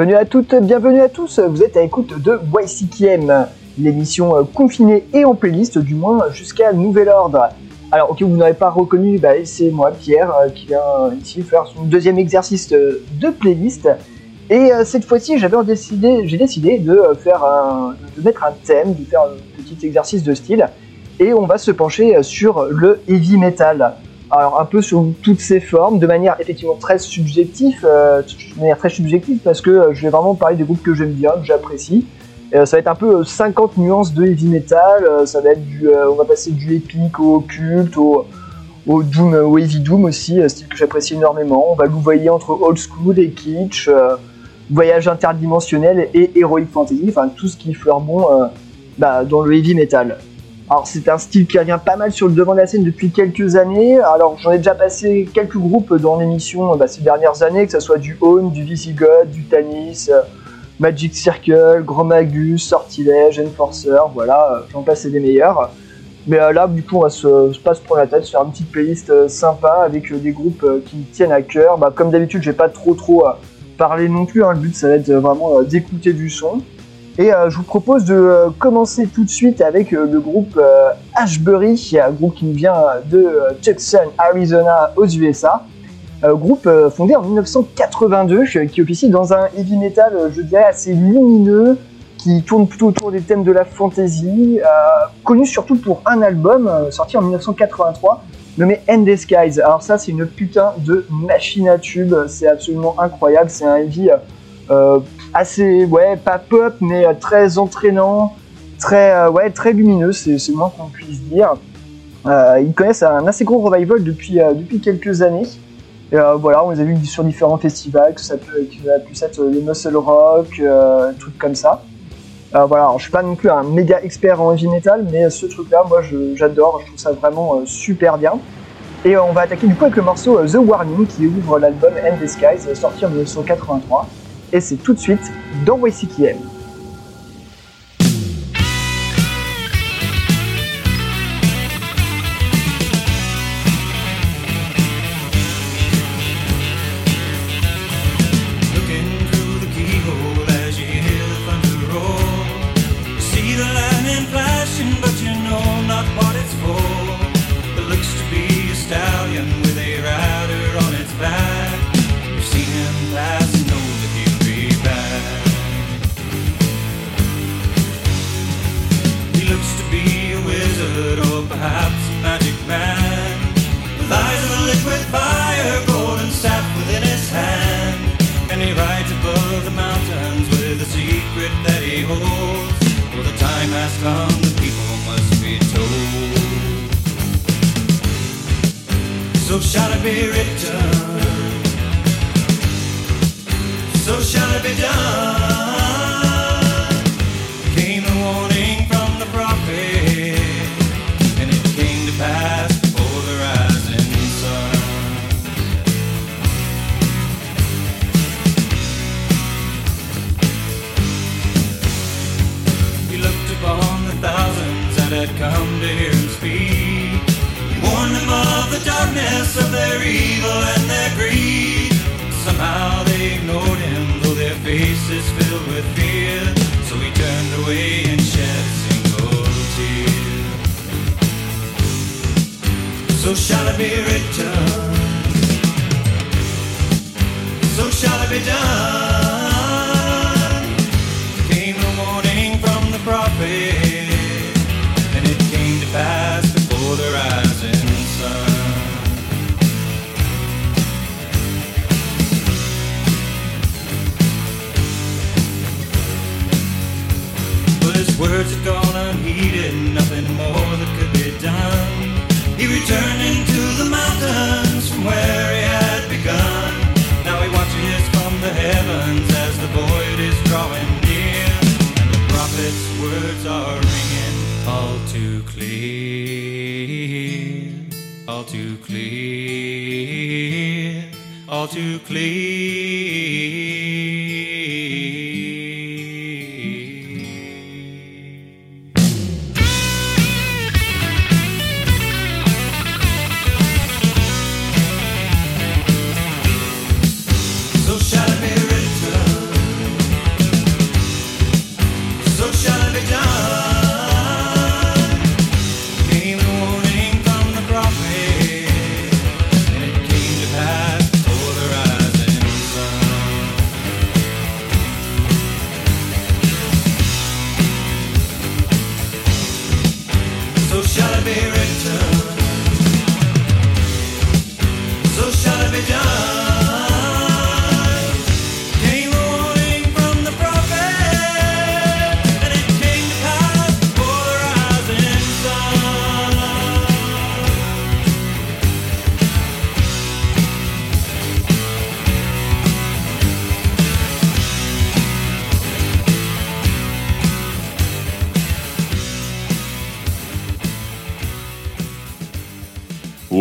Bienvenue à toutes, bienvenue à tous, vous êtes à l'écoute de YCKM, l'émission euh, confinée et en playlist, du moins jusqu'à nouvel ordre. Alors, ok, vous n'aurez pas reconnu, bah, c'est moi, Pierre, euh, qui vient ici faire son deuxième exercice euh, de playlist. Et cette fois-ci, j'avais décidé, j'ai décidé de faire de mettre un thème, de faire un petit exercice de style, et on va se pencher sur le heavy metal alors un peu sur toutes ses formes, de manière effectivement très subjective, euh, de manière très subjective parce que euh, je vais vraiment parler des groupes que j'aime bien, que j'apprécie. Euh, ça va être un peu 50 nuances de heavy metal, ça va être du, on va passer du épique au culte, au, doom, au heavy doom aussi, style que j'apprécie énormément. On va louvoyer entre old school et kitsch, voyage interdimensionnel et heroic fantasy, enfin tout ce qui fleure bon bah, dans le heavy metal. Alors c'est un style qui revient pas mal sur le devant de la scène depuis quelques années. Alors j'en ai déjà passé quelques groupes dans l'émission bah, ces dernières années, que ce soit du Own, du Visigoth, du Tanis, euh, Magic Circle, Grand Magus, Sortilège, Enforcer, voilà, euh, j'en passe des meilleurs. Mais euh, là, du coup, on va se, pas se prendre la tête, se faire une petite playlist sympa avec des groupes qui me tiennent à cœur. Bah, comme d'habitude, j'ai pas trop trop parler non plus, hein. le but ça va être vraiment d'écouter du son. Et euh, je vous propose de euh, commencer tout de suite avec euh, le groupe Ashbury, un groupe qui nous vient de Tucson, Arizona, aux USA. groupe fondé en 1982, qui officie dans un heavy metal, je dirais, assez lumineux, qui tourne plutôt autour des thèmes de la fantasy, connu surtout pour un album sorti en 1983 nommé End the Skies. Alors ça, c'est une putain de machine à tube, c'est absolument incroyable, c'est un heavy assez, ouais, pas pop, mais euh, très entraînant, très, euh, ouais, très lumineux, c'est le moins qu'on puisse dire. Euh, ils connaissent un assez gros revival depuis, depuis quelques années. Voilà, on les a vus sur différents festivals, que ça peut, être le muscle rock, trucs comme ça. voilà, alors, je suis pas non plus un méga expert en heavy metal, mais ce truc-là, moi, j'adore, je, trouve ça vraiment super bien. Et on va attaquer du coup avec le morceau The Warning qui ouvre l'album End the Skies, sorti en 1983 et c'est tout de suite dans YCKM.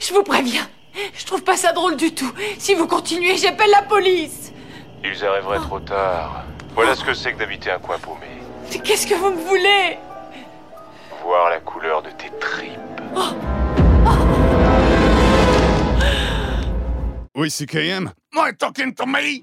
Je vous préviens, je trouve pas ça drôle du tout. Si vous continuez, j'appelle la police. Ils arriveraient trop tard. Voilà ce que c'est que d'habiter un coin paumé. Mais qu'est-ce que vous me voulez? Voir la couleur de tes tripes. Oh. Oui, CKM? Am talking to me?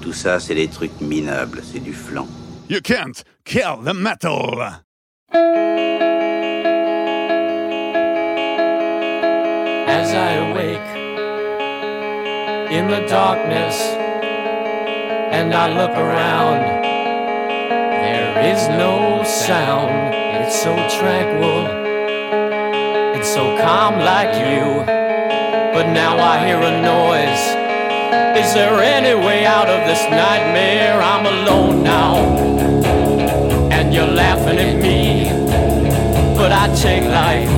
Tout ça, c'est des trucs minables, c'est du flan. You can't kill the metal. as I awake in the darkness and I look around. There is no sound, it's so tranquil, it's so calm like you. But now I hear a noise. Is there any way out of this nightmare? I'm alone now, and you're laughing at me. But I take life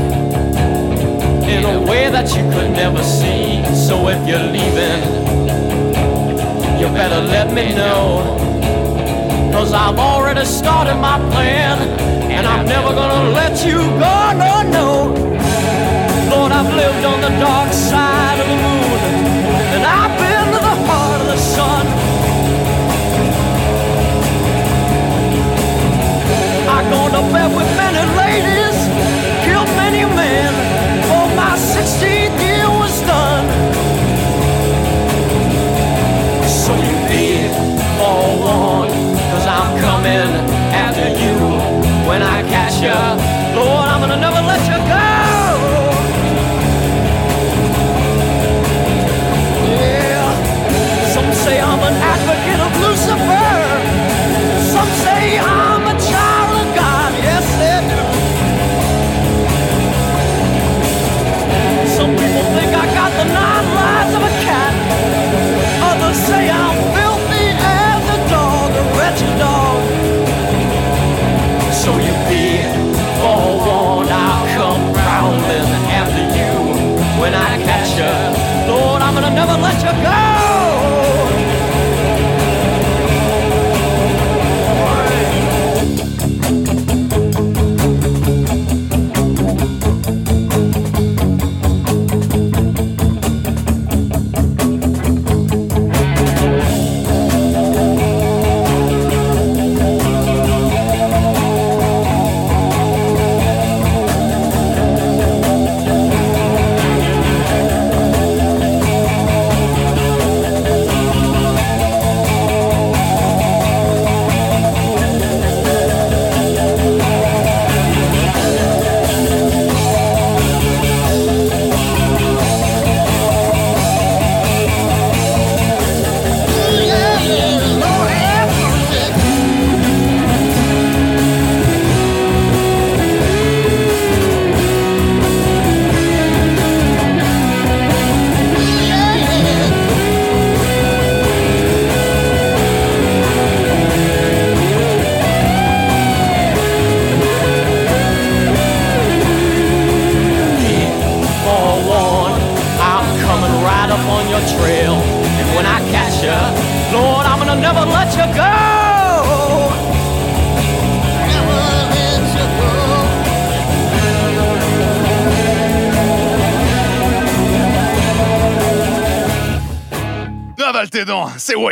in a way that you could never see. So if you're leaving, you better let me know. Cause I've already started my plan, and I'm never gonna let you go, no, no. Lord, I've lived on the dark side To bed with many ladies, killed many men, for my 16th year was done. So you be forewarned, cause I'm coming after you. When I catch ya,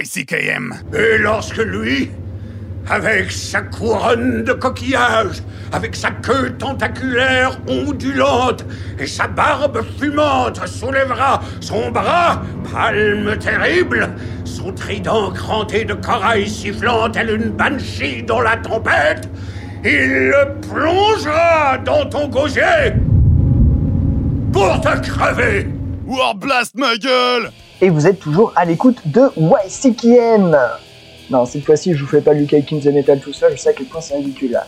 Et lorsque lui, avec sa couronne de coquillages, avec sa queue tentaculaire ondulante et sa barbe fumante soulèvera son bras, palme terrible, son trident cranté de corail sifflant tel une banshee dans la tempête, il le plongera dans ton gosier pour te crever. Warblast ma gueule Et vous êtes toujours à l'écoute de YCKM. Non, cette fois-ci, je vous fais pas Lucas King the Metal tout seul, je sais à quel point c'est ridicule.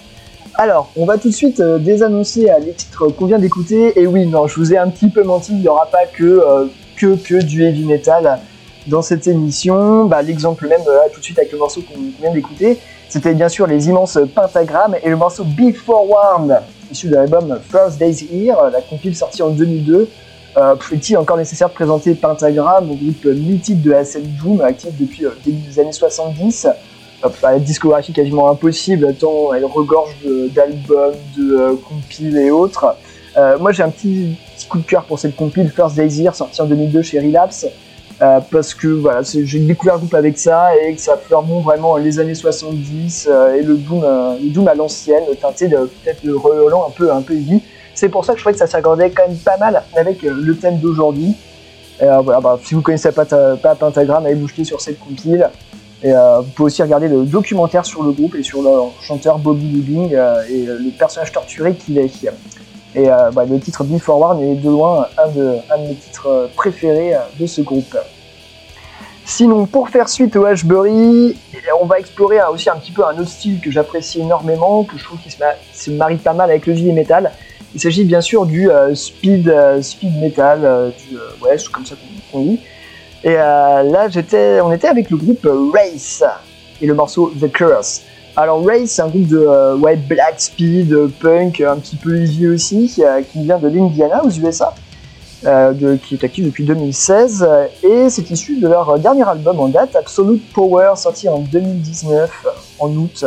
Alors, on va tout de suite euh, désannoncer euh, les titres qu'on vient d'écouter. Et oui, non, je vous ai un petit peu menti, il n'y aura pas que, euh, que, que du heavy metal dans cette émission. Bah, L'exemple même, tout de suite avec le morceau qu'on vient d'écouter, c'était bien sûr les immenses pentagrammes et le morceau Before Warmed, issu de l'album First Days Here, la compile sortie en 2002. Euh, Est-il encore nécessaire de présenter Pentagram, groupe mythique de scène Doom, actif depuis euh, début des années 70 euh, La discographie quasiment impossible, tant elle regorge de- d'albums, de, euh, compiles et autres. Euh, moi j'ai un petit, petit coup de cœur pour cette compile First Days Here, sortie en 2002 chez Relapse, euh, parce que voilà, j'ai découvert le groupe avec ça et que ça fleurement vraiment les années 70 euh, et le Doom, euh, le Doom à l'ancienne, teinté de peut-être le un peu, un peu heavy. C'est pour ça que je trouvais que ça s'accordait quand même pas mal avec euh, le thème d'aujourd'hui. Euh, voilà, bah, si vous connaissez pas, pas Pentagram, allez vous jeter sur cette compile. Euh, vous pouvez aussi regarder le documentaire sur le groupe et sur leur chanteur Bobby Living euh, et le personnage torturé qu'il est. Et bah, le titre Before Warn est de loin un de, mes titres préférés de ce groupe. Sinon, pour faire suite au Ashbury, on va explorer euh, aussi un petit peu un autre style que j'apprécie énormément, que je trouve qui se marie pas mal avec le heavy metal. Il s'agit bien sûr du euh, speed, euh, speed metal, euh, du, ouais, c'est comme ça qu'on dit. Et là, j'étais, on était avec le groupe Race et le morceau The Curse. Alors Race, c'est un groupe de ouais, black speed, punk, un petit peu heavy aussi, qui, vient de l'Indiana aux USA. qui est actif depuis 2016, euh, et c'est issu de leur dernier album en date, Absolute Power, sorti en 2019, en août,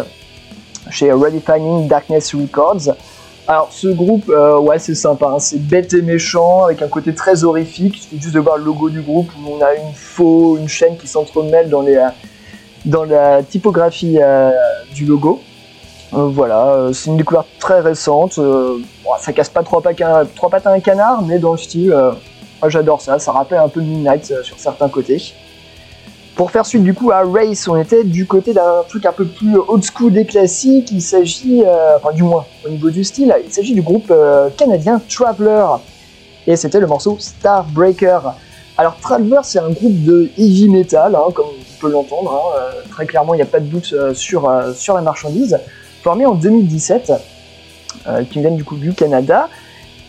chez Redefining Darkness Records. Alors ce groupe, euh, ouais c'est sympa, hein, c'est bête et méchant, avec un côté très horrifique, il suffit juste de voir le logo du groupe, où on a une faux, une chaîne qui s'entremêle dans, euh, dans la typographie euh, du logo. Voilà, c'est une découverte très récente. bon, ça casse pas trois, un- trois pattes à un canard, mais dans le style, j'adore ça. Ça rappelle un peu Midnight sur certains côtés. Pour faire suite du coup à Race, on était du côté d'un truc un peu plus old school des classiques. Il s'agit, euh, enfin du moins au niveau du style, il s'agit du groupe euh, canadien Traveler. Et c'était le morceau Starbreaker. Alors Traveler, c'est un groupe de heavy metal, hein, comme on peut l'entendre. hein, euh, très clairement, il n'y a pas de doute sur, sur la marchandise. Formé en 2017, euh, qui viennent du coup du Canada.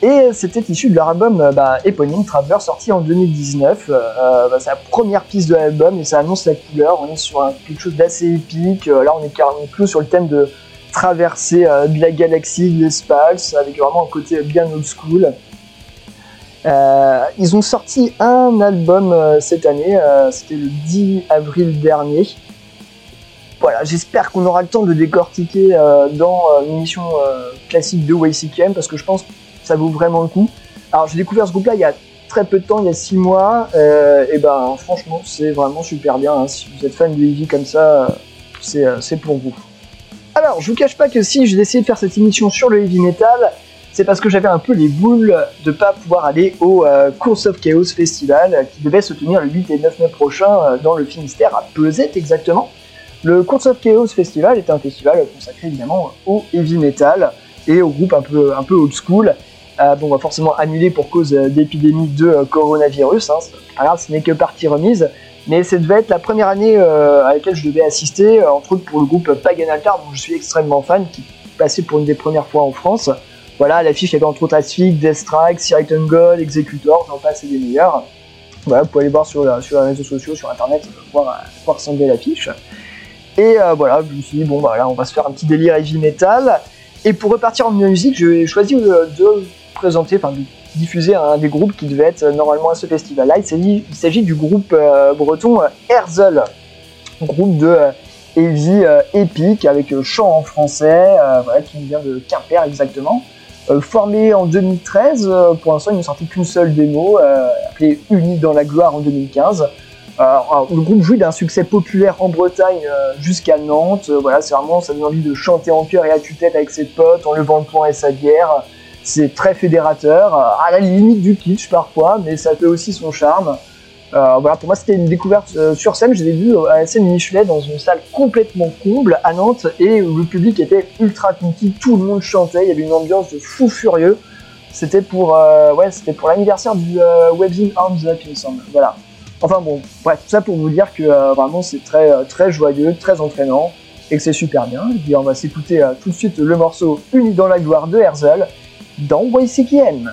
Et c'était issu de leur album euh, bah, éponyme Traveler, sorti en 2019. Euh, bah, c'est la première piste de l'album et ça annonce la couleur. On est sur quelque chose d'assez épique. Euh, là, on est carrément plus sur le thème de traverser euh, de la galaxie, de l'espace, avec vraiment un côté bien old school. Euh, ils ont sorti un album euh, cette année, euh, c'était le 10 avril dernier. Voilà, j'espère qu'on aura le temps de décortiquer euh, dans euh, une émission euh, classique de YCKM parce que je pense ça vaut vraiment le coup. Alors j'ai découvert ce groupe-là il y a très peu de temps, il y a 6 mois, euh, et ben franchement c'est vraiment super bien. hein. Si vous êtes fan de heavy comme ça, euh, c'est euh, c'est pour vous. Alors je vous cache pas que si j'ai décidé de faire cette émission sur le heavy metal, c'est parce que j'avais un peu les boules de pas pouvoir aller au Course of Chaos Festival qui devait se tenir le 8 et 9 mai prochain dans le Finistère, à Pesette exactement. Le Course of Chaos Festival est un festival consacré évidemment au heavy metal et au groupe un peu, un peu old school. Euh, bon, on forcément annuler pour cause euh, d'épidémie de euh, coronavirus. Hein. Ce n'est que partie remise. Mais ça devait être la première année à laquelle je devais assister, entre autres pour le groupe Pagan Altar, dont je suis extrêmement fan, qui passait pour une des premières fois en France. Voilà, l'affiche, il y avait entre autres Asphyx, Death Strike, Sight and God, Executor, j'en passe et des meilleurs. Voilà, vous pouvez aller voir sur, sur les réseaux sociaux, sur internet, voir, voir ressembler l'affiche. Et voilà, je me suis dit, bon, bah là, on va se faire un petit délire heavy metal. Et pour repartir en musique, j'ai choisi euh, de présenter, enfin, de diffuser un des groupes qui devait être euh, normalement à ce festival-là. Il s'agit- du groupe euh, breton euh, Herzl, groupe de heavy épique avec chant en français, voilà, qui vient de Quimper exactement. Formé en 2013, euh, pour l'instant, il n'a sorti qu'une seule démo, appelée Unis dans la gloire en 2015. Alors, alors, le groupe jouit d'un succès populaire en Bretagne jusqu'à Nantes. Voilà, c'est vraiment, ça donne envie de chanter en chœur et à tue-tête avec ses potes en levant le poing et sa bière. C'est très fédérateur, à la limite du kitsch parfois, mais ça fait aussi son charme. Euh, voilà, pour moi, c'était une découverte euh, sur scène. Je les ai à la scène Michelet dans une salle complètement comble à Nantes et où le public était ultra funky. Tout le monde chantait. Il y avait une ambiance de fou furieux. C'était pour, euh, ouais, c'était pour l'anniversaire du Webzine Arms Up, il me semble. Voilà. Enfin bon, bref, tout ça pour vous dire que vraiment c'est très, très joyeux, très entraînant et que c'est super bien. Et puis on va s'écouter tout de suite le morceau Uni dans la gloire de Herzl dans YCKM.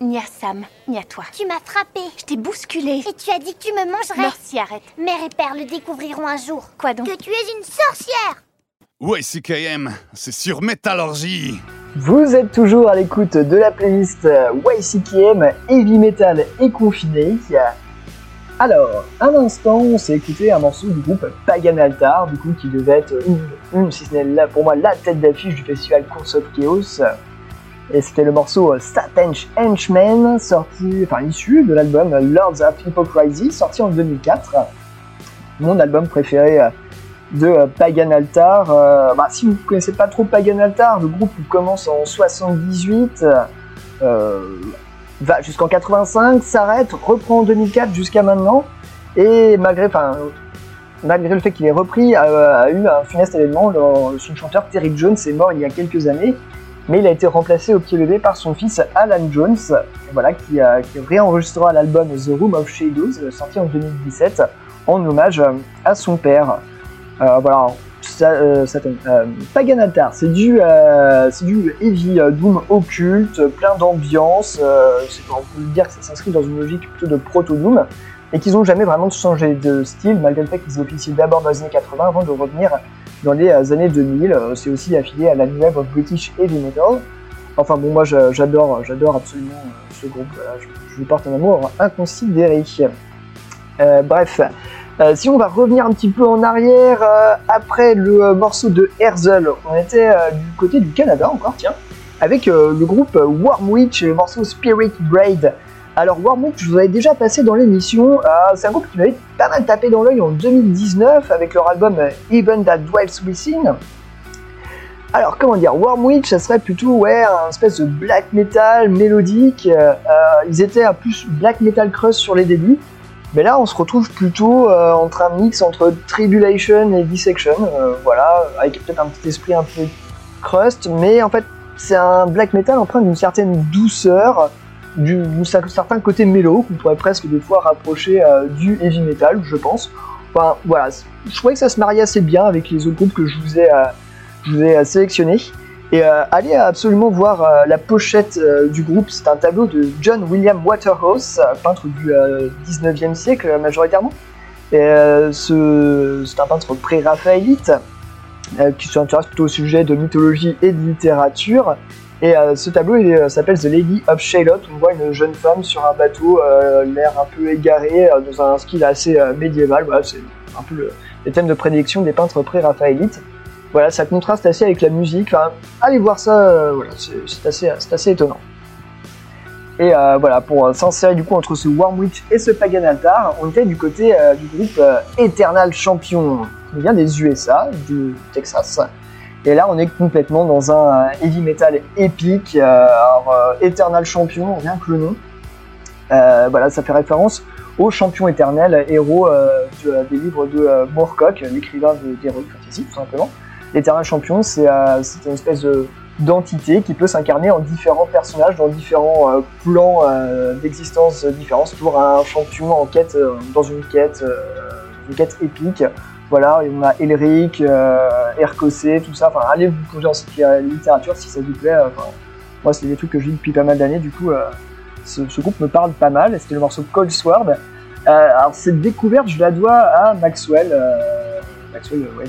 Ni à Sam, ni à toi. Tu m'as frappé. Je t'ai bousculé. Et tu as dit que tu me mangerais. Merci, arrête. Mère et père le découvriront un jour. Quoi donc Que tu es une sorcière. YCKM, c'est sur Métallurgie. Vous êtes toujours à l'écoute de la playlist YCKM Heavy Metal et Confiné. Alors, un instant, on s'est écouté un morceau du groupe Pagan Altar, du coup, qui devait être une, une si ce n'est là pour moi la tête d'affiche du festival Course of Chaos. Et c'était le morceau Satan's Henchman, sorti, enfin issu de l'album Lords of Hypocrisy, sorti en 2004. Mon album préféré de Pagan Altar. Euh, bah, si vous ne connaissez pas trop Pagan Altar, le groupe commence en 78, euh, va jusqu'en 85, s'arrête, reprend en 2004 jusqu'à maintenant, et malgré, malgré le fait qu'il ait repris, a, eu un funeste événement. Son chanteur Terry Jones est mort il y a quelques années, mais il a été remplacé au pied levé par son fils Alan Jones, voilà, qui, réenregistrera l'album The Room of Shadows, sorti en 2017, en hommage à son père. Euh, voilà, ça, euh, ça, euh, Pagan Altar, c'est du, euh, du heavy euh, doom occulte, plein d'ambiance. Euh, on peut dire que ça s'inscrit dans une logique plutôt de proto-doom, et qu'ils n'ont jamais vraiment changé de style, malgré le fait qu'ils officient d'abord dans les années 80 avant de revenir dans les euh, années 2000. Euh, C'est aussi affilié à la New Wave of British Heavy Metal. Enfin bon, moi j'adore, j'adore absolument euh, ce groupe. Je, je lui porte un amour inconsidéré. Euh, bref, Euh, si on va revenir un petit peu en arrière, euh, après le euh, morceau de Herzl, on était euh, du côté du Canada encore, tiens, avec euh, le groupe Wormwitch le morceau Spirit Braid. Alors Wormwitch, je vous avais déjà passé dans l'émission, euh, c'est un groupe qui m'avait pas mal tapé dans l'œil en 2019 avec leur album euh, Even That Dwells Within. Alors comment dire, Wormwitch, ça serait plutôt ouais, un espèce de black metal mélodique. euh, euh, ils étaient un plus black metal crust sur les débuts. Mais là, on se retrouve plutôt entre un mix entre Tribulation et Dissection, voilà, avec peut-être un petit esprit un peu crust, mais en fait, c'est un black metal empreint d'une certaine douceur, du, certain côté mélo, qu'on pourrait presque des fois rapprocher euh, du heavy metal, je pense. Enfin, voilà, je trouvais que ça se mariait assez bien avec les autres groupes que je vous ai, euh, je vous ai euh, sélectionnés. Et allez absolument voir la pochette du groupe, c'est un tableau de John William Waterhouse, peintre du euh, 19e siècle majoritairement. Et, ce- c'est un peintre pré-raphaélite qui s'intéresse plutôt au sujet de mythologie et de littérature. Et euh, ce tableau euh, s'appelle The Lady of Shalott. On voit une jeune femme sur un bateau, euh, l'air un peu égaré, dans un style assez médiéval. Voilà, c'est un peu le, les thèmes de prédilection des peintres pré-raphaélites. Voilà, ça contraste assez avec la musique. Allez voir ça, voilà, c'est assez, assez étonnant. Et voilà, pour s'insérer du coup entre ce Wormwitch et ce Pagan Altar, on était du côté du groupe Eternal Champion, qui vient des USA, du Texas. Et là, on est complètement dans un heavy metal épique. euh, alors, euh, Eternal Champion, rien que le nom. Euh, voilà, ça fait référence au champion éternel, héros de- des livres de Moorcock, l'écrivain d'Heroic Fantasy, tout simplement. L'éternel champion, c'est une espèce de- d'entité qui peut s'incarner en différents personnages, dans différents plans d'existence différents. C'est toujours un champion en quête, dans une quête, une quête épique. Voilà, on a Elric, euh, Ercosé, tout ça. Enfin, allez vous plonger dans cette littérature si ça vous plaît. euh, moi, c'est des trucs que je lis depuis pas mal d'années, du coup, euh, ce, groupe me parle pas mal. C'était le morceau Cold Sword. Euh, alors, cette découverte, je la dois à Maxwell, euh, Maxwell, euh, ouais,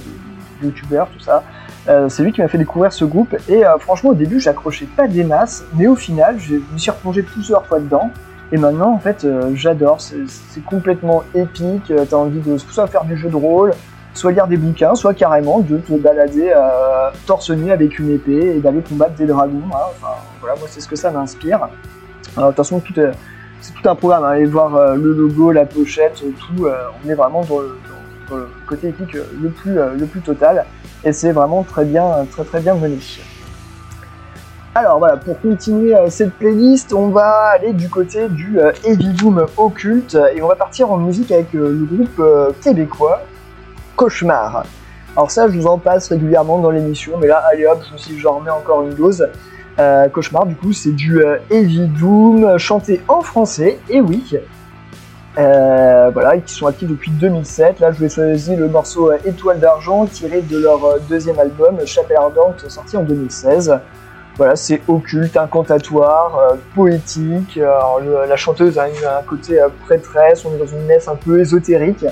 youtubeur, tout ça. Euh, c'est lui qui m'a fait découvrir ce groupe et euh, franchement au début j'accrochais pas des masses mais au final je me suis replongé plusieurs fois dedans et maintenant en fait euh, j'adore, c'est complètement épique, euh, t'as envie de soit faire des jeux de rôle, soit lire des bouquins, soit carrément de te balader euh, torse nu avec une épée et d'aller combattre des dragons. hein. Enfin voilà, moi c'est ce que ça m'inspire. De toute façon c'est tout un programme, hein. allez voir le logo, la pochette, tout, on est vraiment dans le, côté épique le plus, le plus total et c'est vraiment très bien, très très bien mené. Alors voilà, pour continuer euh, cette playlist, on va aller du côté du euh, Heavy Doom occulte et on va partir en musique avec euh, le groupe québécois Cauchemar. Alors ça, je vous en passe régulièrement dans l'émission, mais là, allez hop, je j'en remets encore une dose. Cauchemar, du coup, c'est du Heavy Doom chanté en français, et oui. Voilà, qui sont actifs depuis 2007. Là, je vais choisir le morceau Étoile d'argent tiré de leur deuxième album, Chapelle ardente, sorti en 2016. Voilà, c'est occulte, incantatoire, euh, poétique. Euh, la chanteuse a un côté euh, prêtresse, on est dans une messe un peu ésotérique.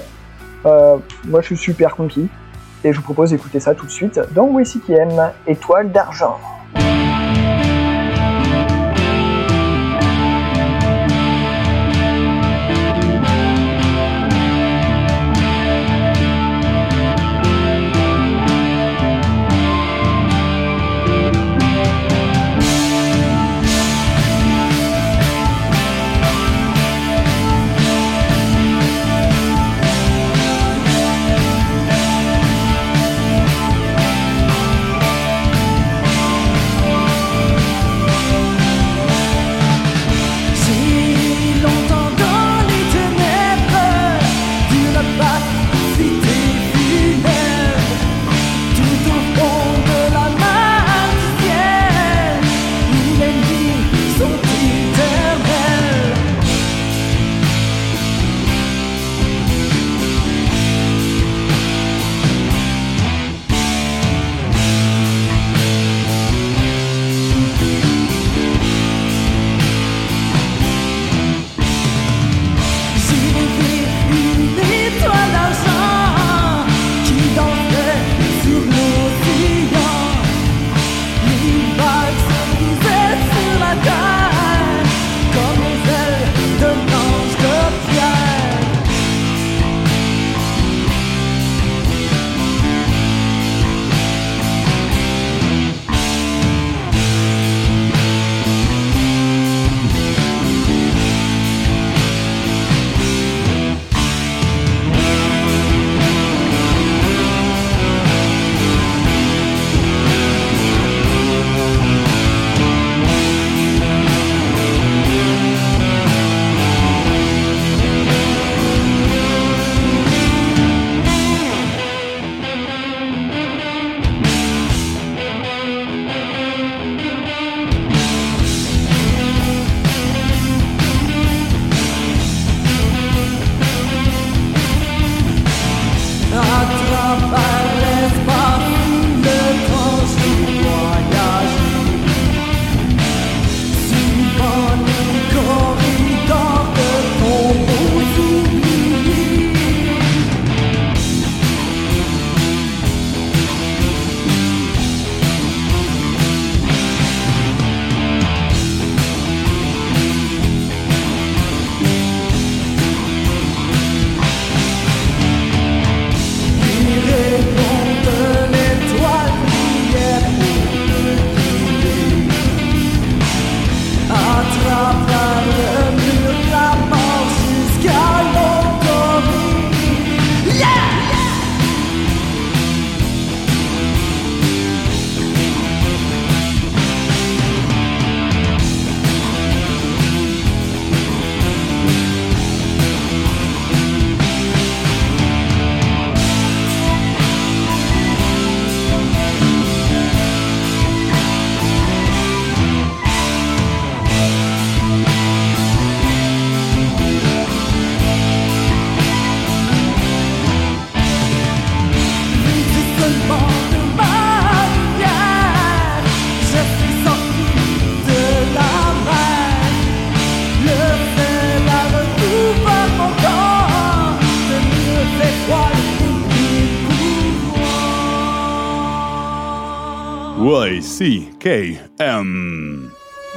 Euh, moi, je suis super conquis. Et je vous propose d'écouter ça tout de suite dans WCKM, Étoile d'argent.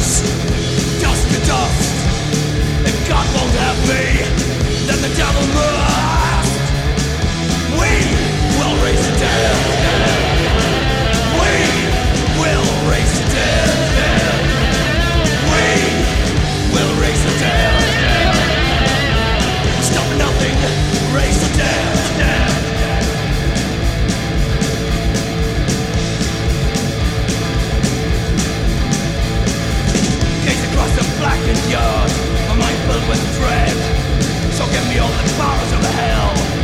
Ashes, dust to dust. If God won't have me, then the devil must. We will raise the dead. The blackened yard, my mind filled with dread. So give me all the powers of hell,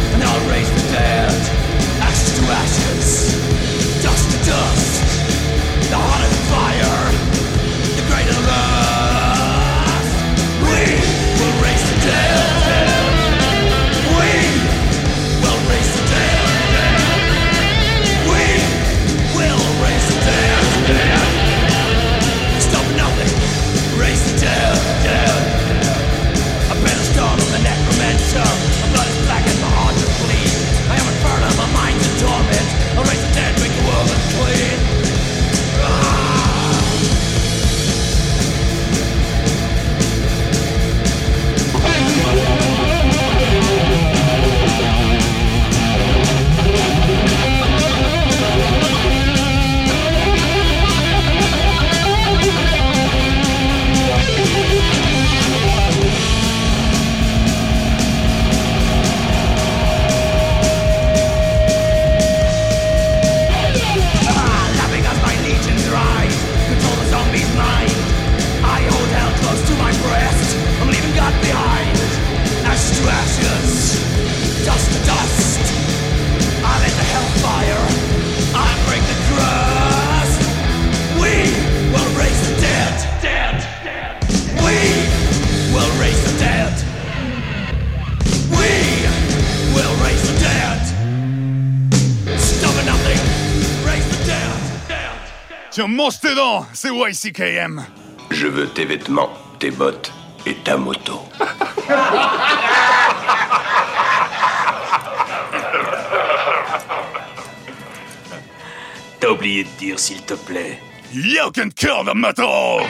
Tiens, mange tes dents, c'est YCKM. Je veux tes vêtements, tes bottes et ta moto. T'as oublié de dire s'il te plaît. You can kill the metal.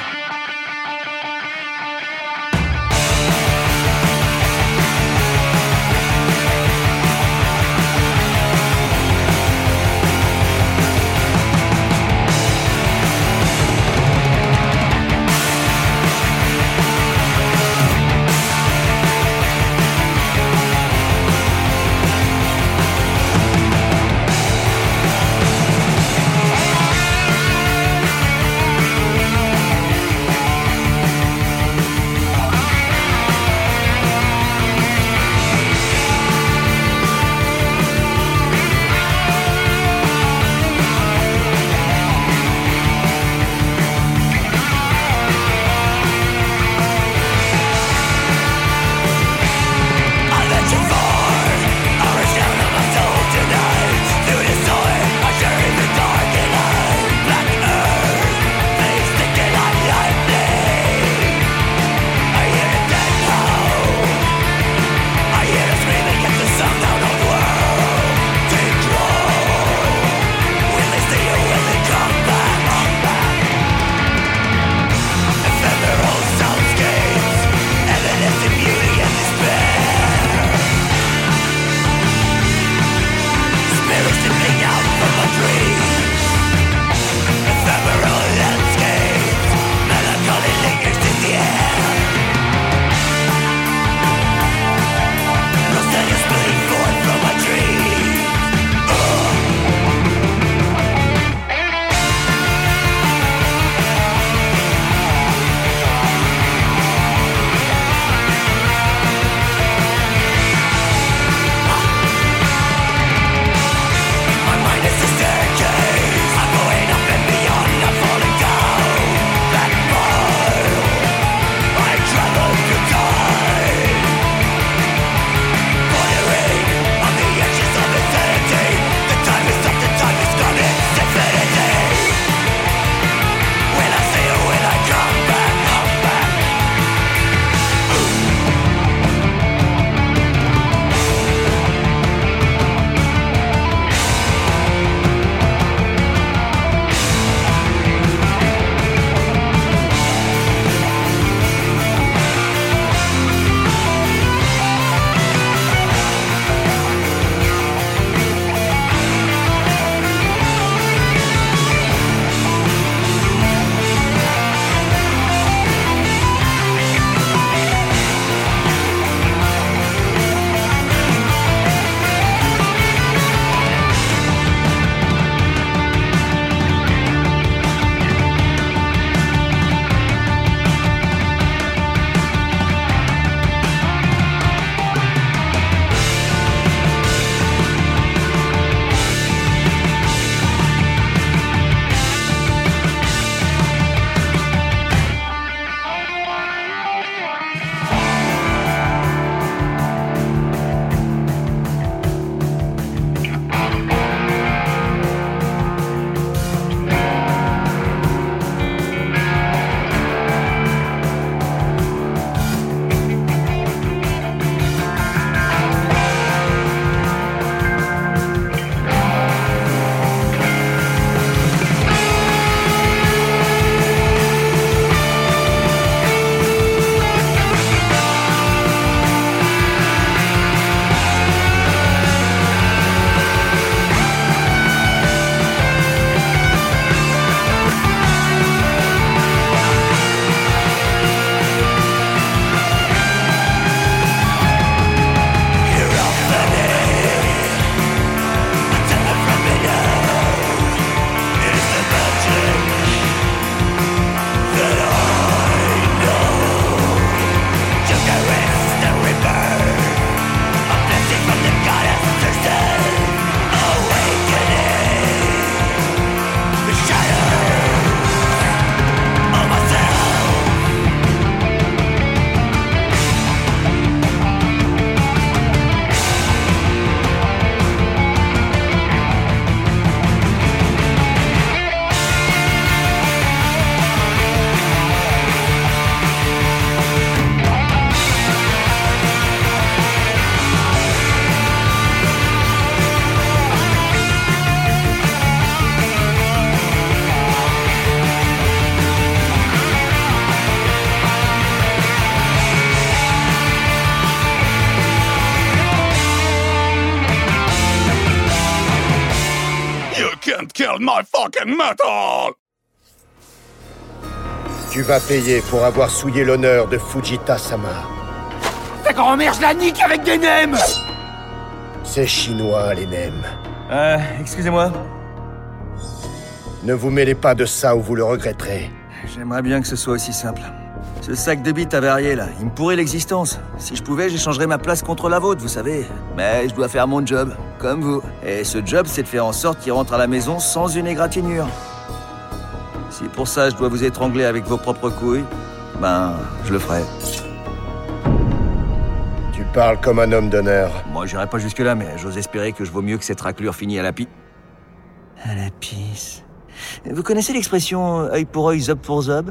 Metal! Tu vas payer pour avoir souillé l'honneur de Fujita-sama. Ta grand-mère, je la nique avec des nems C'est chinois, les nems. Euh, excusez-moi. Ne vous mêlez pas de ça ou vous le regretterez. J'aimerais bien que ce soit aussi simple. Ce sac de bites avarié, là, il me pourrait l'existence. Si je pouvais, j'échangerais ma place contre la vôtre, vous savez. Mais je dois faire mon job, comme vous. Et ce job, c'est de faire en sorte qu'il rentre à la maison sans une égratignure. Si pour ça, je dois vous étrangler avec vos propres couilles, ben, je le ferai. Tu parles comme un homme d'honneur. Moi, j'irai pas jusque-là, mais j'ose espérer que je vaux mieux que cette raclure finie à la pi... À la pisse. Vous connaissez l'expression œil pour œil, zob pour zob?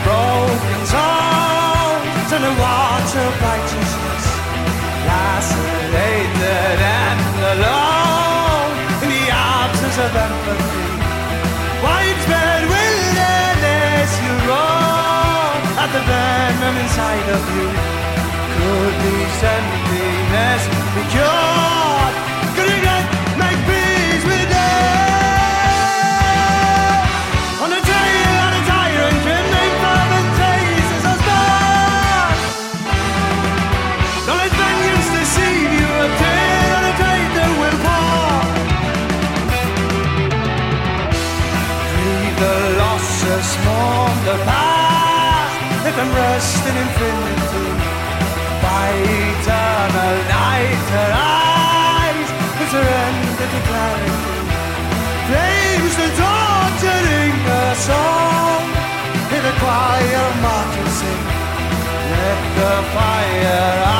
Of empathy. Widespread wilderness, you roam at the venom inside of you. Could these emptiness be cured? Fire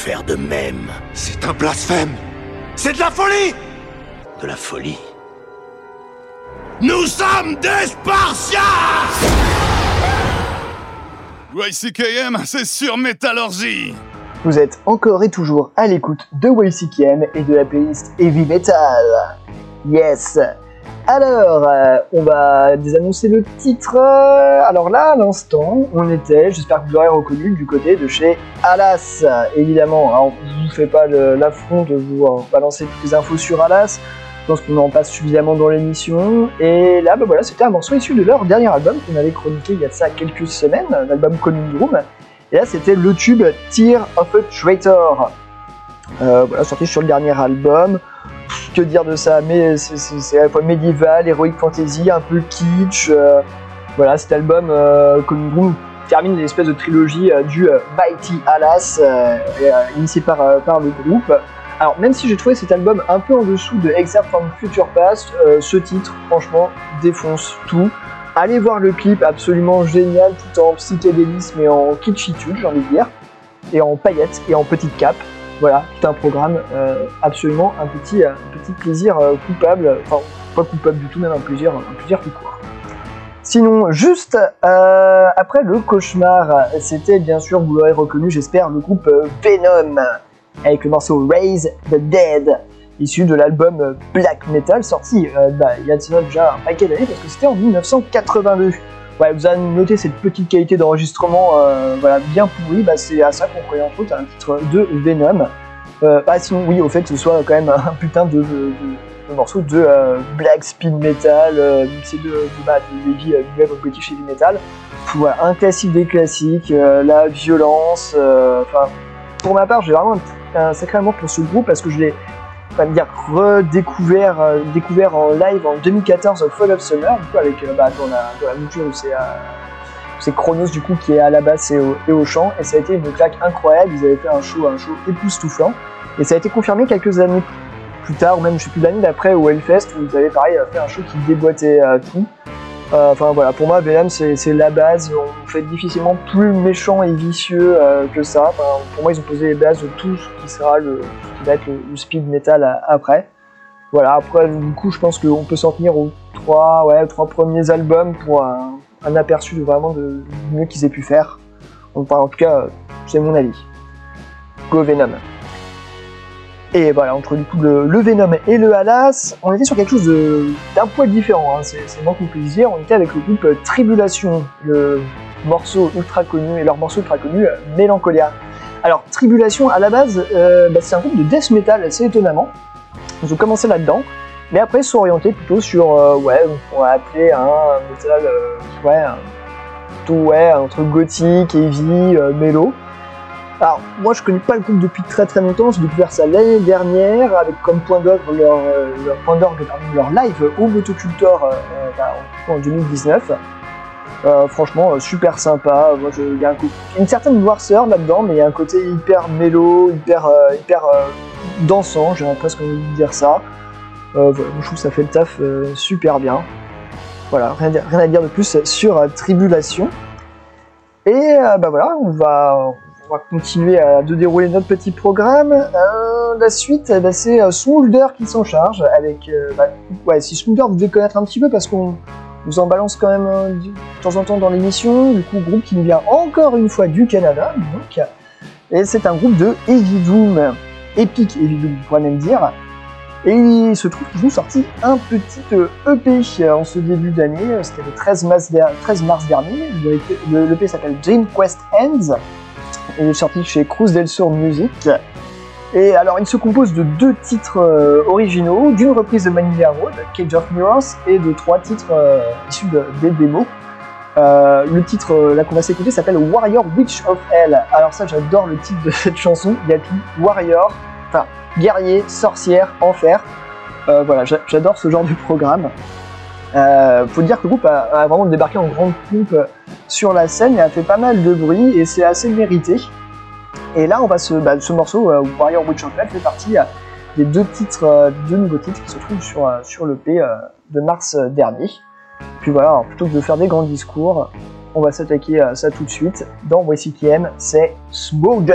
faire de même. C'est un blasphème C'est de la folie De la folie. Nous sommes des Spartiates YCKM, c'est sur Métallurgie! Vous êtes encore et toujours à l'écoute de YCKM et de la playlist Heavy Metal. Yes Alors, euh, on va désannoncer le titre. Alors là, à l'instant, on était, j'espère que vous l'aurez reconnu, du côté de chez Alas, évidemment. Alors, je vous fais pas l'affront de vous euh, balancer toutes les infos sur Alas. Je pense qu'on en passe suffisamment dans l'émission. Et là, bah voilà, c'était un morceau issu de leur dernier album qu'on avait chroniqué il y a ça quelques semaines, l'album Coming Room. Et là, c'était le tube Tear of a Traitor. Euh, voilà, sorti sur le dernier album. Que dire de ça Mais c'est- à la fois médiéval, heroic fantasy, un peu kitsch. euh, voilà, cet album euh, que nous termine l'espèce de trilogie euh, du euh, Mighty Alas, initié par, le groupe. Alors, même si j'ai trouvé cet album un peu en dessous de Excerpt from Future Past, ce titre, franchement, défonce tout. Allez voir le clip, absolument génial, tout en psychédélisme et en kitschitude, j'ai envie de dire, et en paillettes et en petite cape. Voilà, tout un programme, euh, absolument un petit, un petit plaisir euh, coupable, enfin, pas coupable du tout, même un plaisir, un plaisir tout court. Sinon, juste euh, après le cauchemar, c'était bien sûr, vous l'aurez reconnu, j'espère, le groupe euh, Venom, avec le morceau Raise the Dead, issu de l'album euh, Black Metal, sorti euh, bah, il y a déjà un paquet d'années, parce que c'était en 1982. Ouais, vous avez noté cette petite qualité d'enregistrement euh, voilà, bien pourrie, bah, c'est à ça qu'on croyait entre autres un titre de Venom. Euh, ah, sinon, oui, au fait que ce soit quand même un putain de, de, de- morceau de euh, black speed metal, euh, mixé de, de, bah, de du web british heavy metal. Voilà, un classique des classiques, la violence. Enfin, pour ma part, j'ai vraiment un, un sacré amour pour ce groupe parce que je l'ai, pas me dire, redécouvert euh, découvert en live en 2014 au Fall of Summer, du coup, avec euh, bah, dans la, dans la mouture où c'est. euh, c'est Chronos du coup qui est à la basse et au, et au chant. Et ça a été une claque incroyable. Ils avaient fait un show un show époustouflant. Et ça a été confirmé quelques années plus tard ou même je sais plus l'année d'après au Hellfest où ils avaient pareil fait un show qui déboîtait tout enfin voilà pour moi Venom c'est la base. On fait difficilement plus méchant et vicieux euh, que ça. Pour moi ils ont posé les bases de tout ce qui sera le qui va être le, speed metal à- après. Voilà après du coup je pense qu'on peut s'en tenir aux trois premiers albums pour un, aperçu de vraiment de, mieux qu'ils aient pu faire. En tout cas euh, c'est mon avis. Go Venom et voilà, entre du coup le, Venom et le Halas, on était sur quelque chose d'un poil différent, hein, c'est moins qu'on puisse dire. On était avec le groupe euh, Tribulation, le morceau ultra connu, et leur morceau ultra connu, euh, Mélancolia. Alors, Tribulation, à la base, euh, bah, c'est un groupe de death metal assez étonnamment. Ils ont commencé là-dedans, mais après ils sont orientés plutôt sur, euh, ouais, on pourrait appeler un metal, ouais, un- ouais, entre gothique, heavy, mélo. Alors, moi je connais pas le groupe depuis très très longtemps, j'ai découvert ça l'année dernière avec comme point d'orgue leur, euh, point d'orgue leur live au Motocultor euh, euh, bah, en, en 2019. Euh, franchement, super sympa. Moi, je- il y a une certaine noirceur là-dedans, mais il y a un côté hyper mélo, hyper, hyper dansant, j'ai presque envie de dire ça. Je trouve que ça fait le taf super bien. Voilà, rien, à dire- rien à dire de plus sur Tribulation. Et bah voilà, on va, on va continuer à dérouler notre petit programme. Euh, la suite, eh ben, c'est euh, qui s'en charge avec. euh, bah, ouais, si Smolder vous devez connaître un petit peu parce qu'on vous en balance quand même euh, de temps en temps dans l'émission. Du coup, groupe qui nous vient encore une fois du Canada, donc. Et c'est un groupe de Heavy Doom, Epic Heavy Doom, on pourrait même dire. Et il se trouve qu'ils ont sorti un petit EP euh, en ce début d'année, c'était le 13 mars, der- 13 mars dernier. Le EP, le- l'EP s'appelle Dream Quest Ends. Il est sorti chez Cruz del Sur Music. Et alors, il se compose de deux titres euh, originaux, d'une reprise de Manila Road, Cage of Mirrors, et de trois titres euh, issus de- des démos. Euh, le titre là qu'on va s'écouter s'appelle Warrior Witch of Hell. Alors ça, j'adore le titre de cette chanson. Il y a tout Warrior, enfin guerrier, sorcière, enfer. Voilà, j'a- j'adore ce genre de programme. Euh, faut dire que le groupe a, a vraiment débarqué en grande pompe sur la scène et a fait pas mal de bruit et c'est assez mérité. Et là, on va se, bah, ce morceau, euh, Warrior Witch of Hell, fait partie euh, des deux titres, euh, deux nouveaux titres qui se trouvent sur, euh, sur l'EP euh, de mars dernier. Puis voilà, alors, plutôt que de faire des grands discours, on va s'attaquer à ça tout de suite. Dans Voici qui aime, c'est Smolder.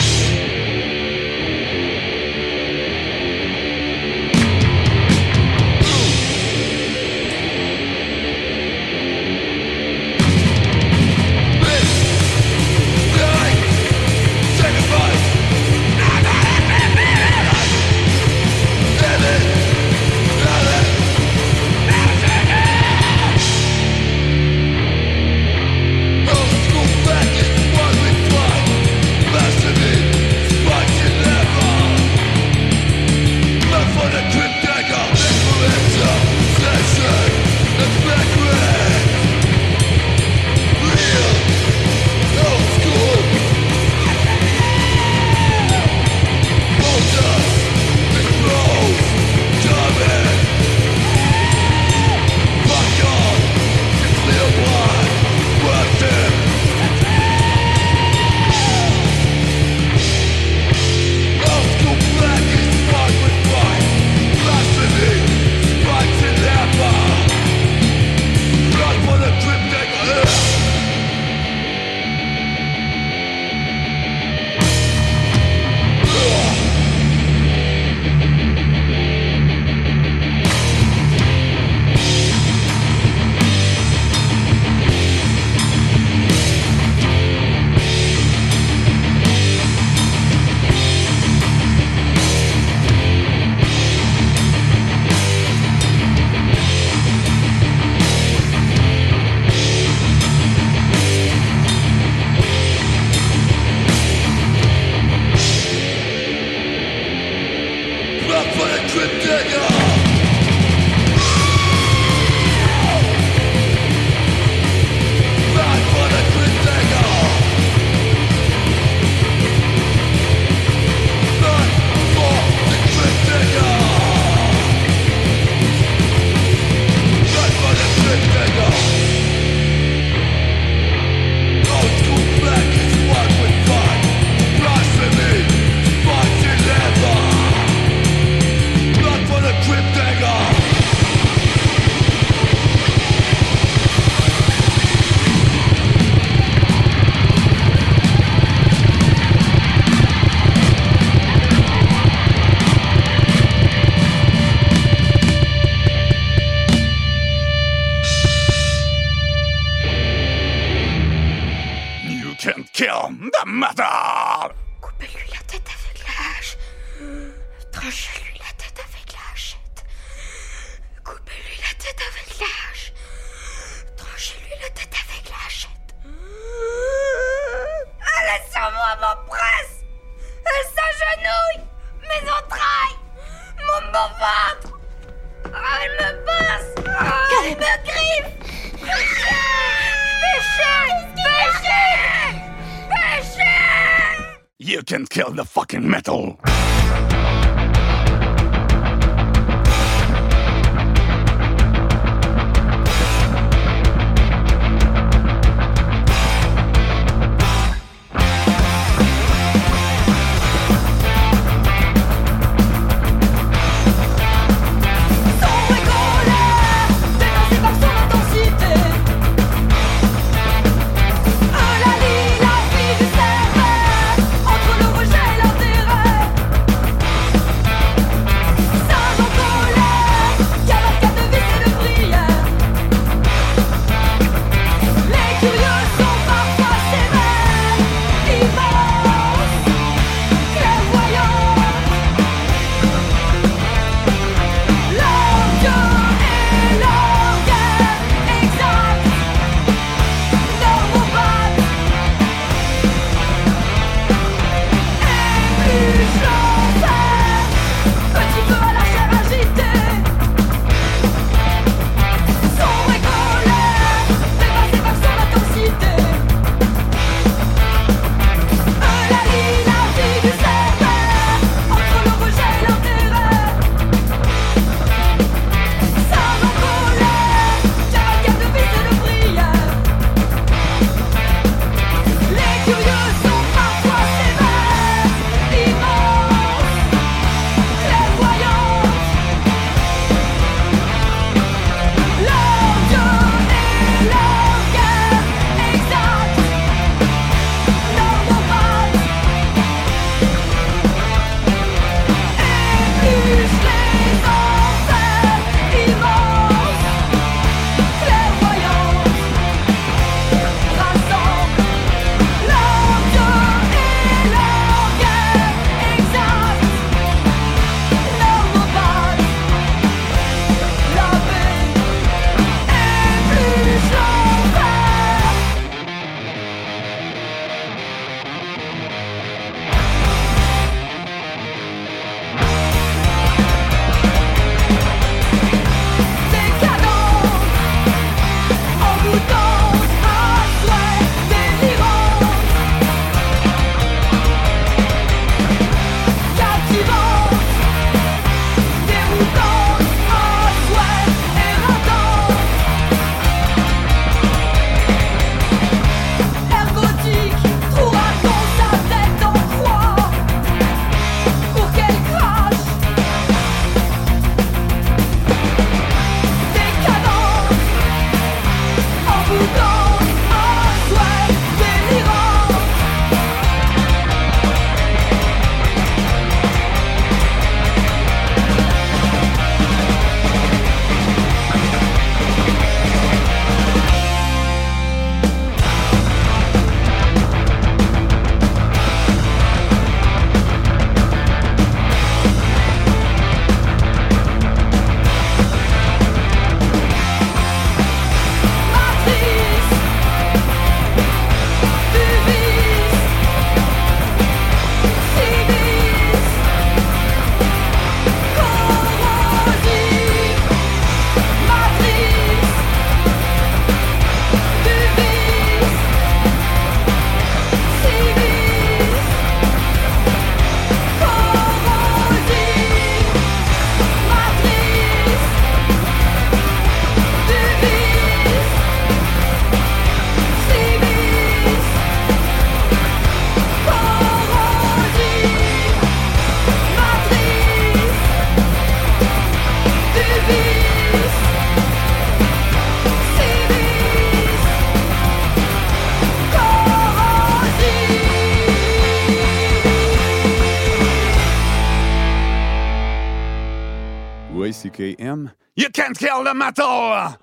Kill the metal!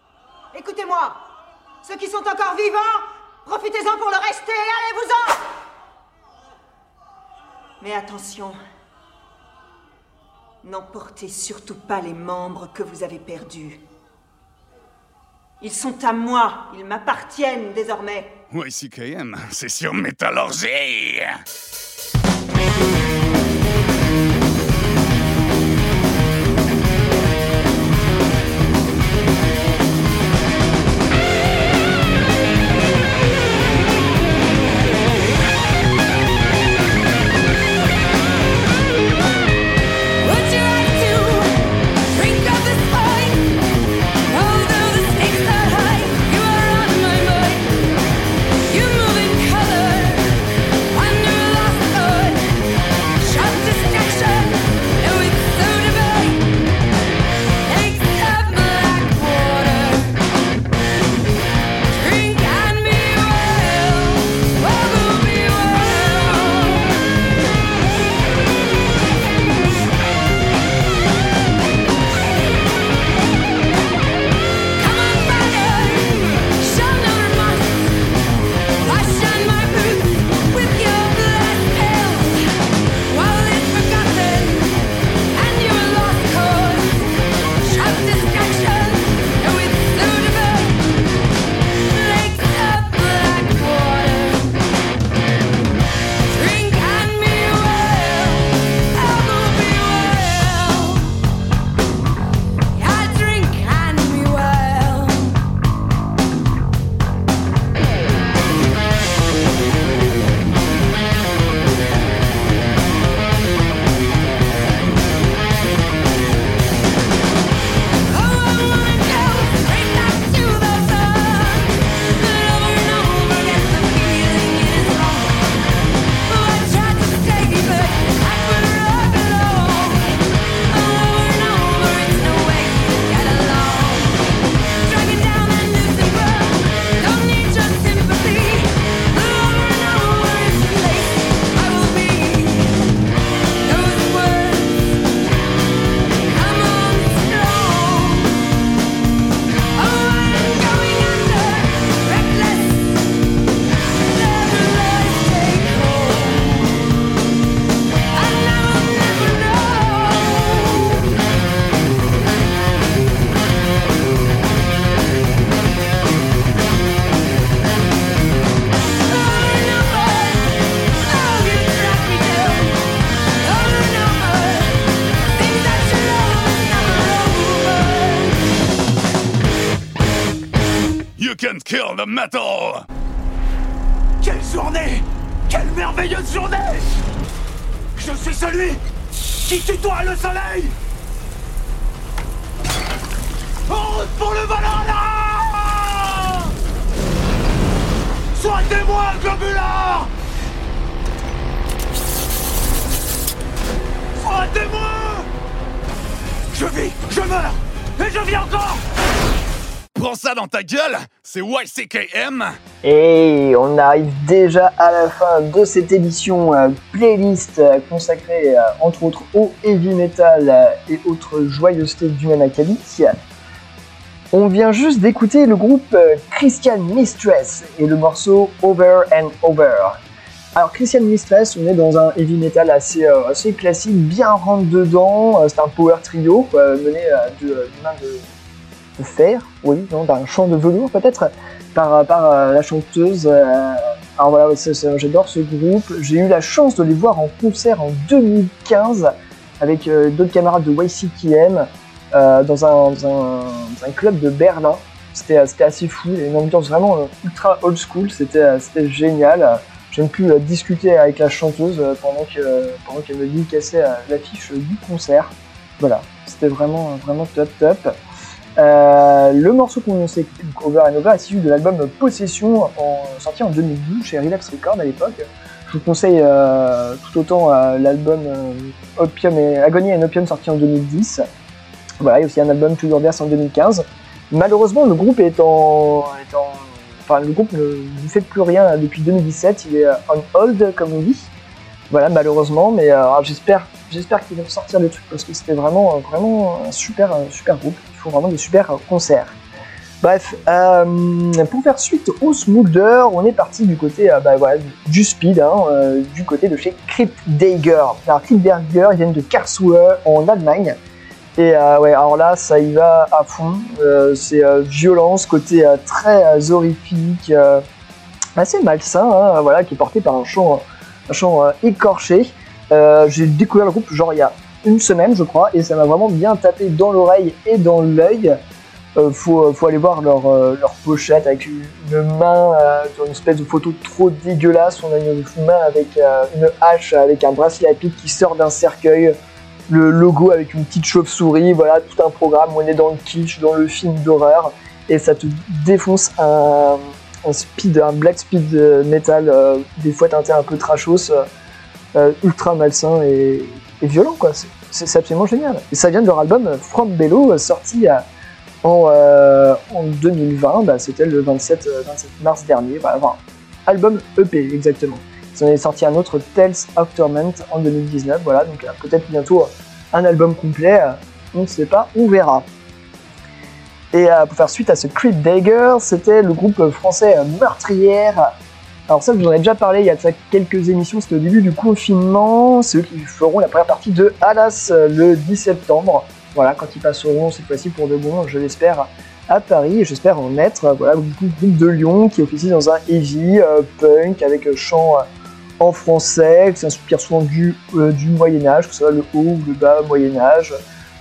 Écoutez-moi Ceux qui sont encore vivants, profitez-en pour le rester, allez-vous-en Mais attention, n'emportez surtout pas les membres que vous avez perdus. Ils sont à moi, ils m'appartiennent désormais. YCKM, c'est sur Métallurgie! Metal! Quelle journée! Quelle merveilleuse journée! Je suis celui qui tutoie le soleil! En route pour le Valhalla Sois témoin, globulard Sois témoin Je vis, je meurs, et je vis encore! Prends ça dans ta gueule! C'est YCKM! Et on arrive déjà à la fin de cette émission euh, playlist euh, consacrée euh, entre autres au heavy metal euh, et autres joyeusetés du Manakali. On vient juste d'écouter le groupe Christian Mistress et le morceau Over and Over. Alors Christian Mistress, on est dans un heavy metal assez, assez classique, bien rentre dedans. C'est un power trio mené de, main de, de fer, oui, non, d'un chant de velours peut-être, par, par euh, la chanteuse. euh, alors voilà, j'adore ce groupe. J'ai eu la chance de les voir en concert en 2015 avec euh, d'autres camarades de YCKM dans, dans, un, dans un club de Berlin. C'était assez fou, une ambiance vraiment ultra old school, c'était génial. J'ai même pu discuter avec la chanteuse pendant que pendant qu'elle me dédicaçait euh, l'affiche du concert. Voilà, c'était vraiment vraiment top top. Euh, le morceau qu'on sait Over and Over est issu de l'album Possession sorti en 2012 chez Relapse Records à l'époque. Je vous conseille euh, tout autant euh, l'album Opium et Agony and Opium sorti en 2010. Voilà, il y a aussi un album Tudor Verse en 2015. Malheureusement, le groupe est en, enfin, le groupe ne, ne fait plus rien depuis 2017. Il est on hold, comme on dit. Voilà, malheureusement, mais j'espère j'espère qu'ils vont sortir des trucs parce que c'était vraiment, euh, vraiment un super, super groupe. Ils font vraiment des super euh, concerts. Bref, euh, pour faire suite au Smoulder, on est parti du côté bah, du speed, hein, du côté de chez Crypt Dagger. Alors Crypt Dagger, ils viennent de Karlsruhe en Allemagne. Et ouais, alors là, ça y va à fond. C'est violence, côté très horrifique, assez malsain, hein, voilà, qui est porté par un chant, un chant écorché. Euh, J'ai découvert le groupe genre il y a une semaine, je crois, et ça m'a vraiment bien tapé dans l'oreille et dans l'œil. Euh, faut, faut aller voir leur, euh, leur pochette avec une, main euh, sur une espèce de photo trop dégueulasse. On a une main avec euh, une hache, avec un bracelet à pique qui sort d'un cercueil. Le logo avec une petite chauve-souris, voilà, tout un programme. On est dans le kitsch, dans le film d'horreur, et ça te défonce un, speed, un black speed euh, metal, euh, des fois teinté un peu trashos, euh, euh, ultra malsain et, violent, quoi. C'est- absolument génial. Et ça vient de leur album From Bello, euh, sorti en, euh, en 2020, bah, c'était le 27, euh, 27 mars dernier, enfin, album EP exactement. Ils en avaient sorti un autre Tales of Torment en 2019, voilà, donc euh, peut-être bientôt euh, un album complet, euh, on ne sait pas, on verra. Et euh, pour faire suite à ce Creep Dagger, c'était le groupe français euh, Meurtrière. Alors ça, je vous en ai déjà parlé il y a quelques émissions, c'était au début du confinement, c'est eux qui feront la première partie de Alas le 10 septembre. Voilà, quand ils passeront cette fois-ci pour de bon, je l'espère, à Paris, j'espère en être, voilà, groupe de Lyon qui officie dans un heavy, euh, punk, avec euh, chant euh, en français, qui s'inspire souvent du, du Moyen-Âge, que ce soit le haut ou le bas Moyen-Âge.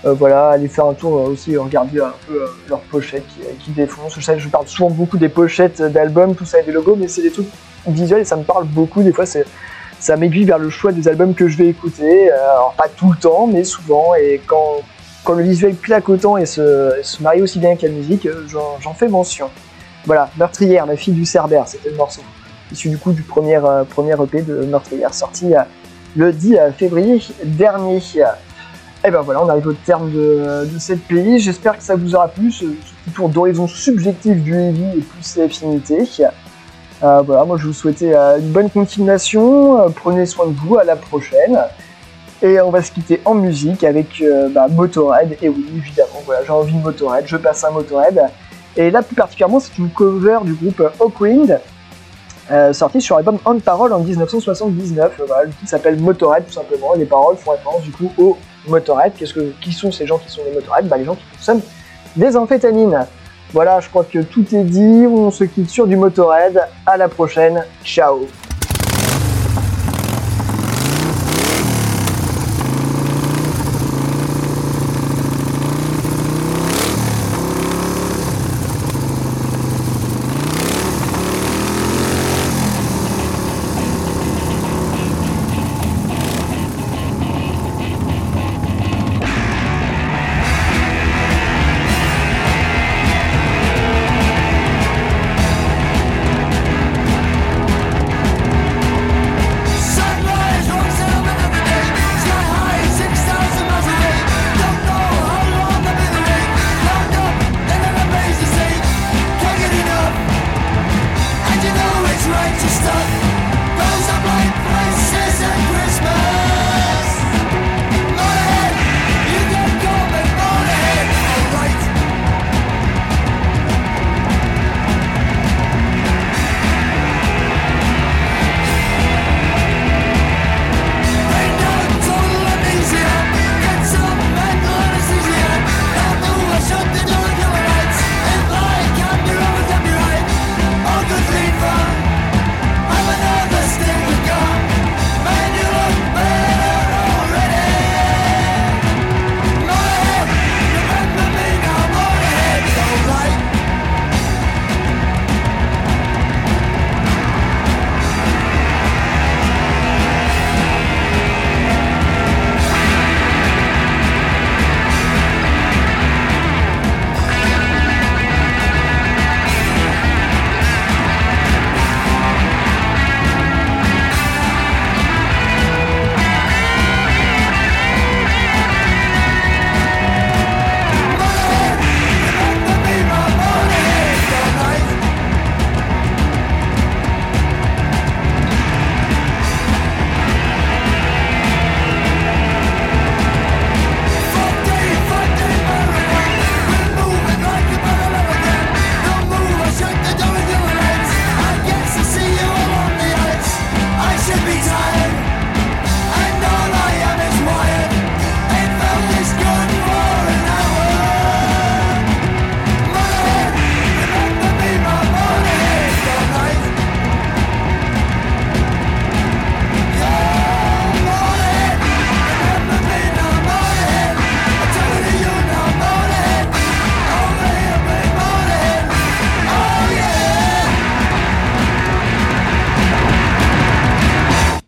Euh, voilà, aller faire un tour aussi, regarder un peu leurs pochettes qui, qui défoncent. Je sais je parle souvent beaucoup des pochettes d'albums, tout ça et des logos, mais c'est des trucs visuels et ça me parle beaucoup. Des fois, ça m'aiguille vers le choix des albums que je vais écouter. Euh, alors, pas tout le temps, mais souvent. Et quand, quand le visuel claque autant et se, se marie aussi bien qu'à la musique, euh, j'en fais mention. Voilà, Meurtrière, la fille du Cerbère, c'était le morceau. Issu du coup du premier, euh, premier EP de Meurtrière, sorti le 10 février dernier. Et ben voilà, on arrive au terme de, cette playlist. J'espère que ça vous aura plu, ce, ce tour d'horizon subjectif du heavy et plus ses affinités. Euh, voilà, moi je vous souhaitais euh, une bonne continuation. Euh, prenez soin de vous, à la prochaine. Et on va se quitter en musique avec bah, Motorhead. Et oui, évidemment, voilà, j'ai envie de Motorhead, je passe à Motorhead. Et là, plus particulièrement, c'est une cover du groupe Hawkwind, euh, sorti sur l'album On Parole en 1979. Euh, Voilà, le titre s'appelle Motorhead tout simplement, et les paroles font référence du coup au Motorhead. Qu'est-ce que, qui sont ces gens qui sont des Motorhead? Bah, Les gens qui consomment des amphétamines. Voilà, je crois que tout est dit, on se quitte sur du Motorhead. À la prochaine, ciao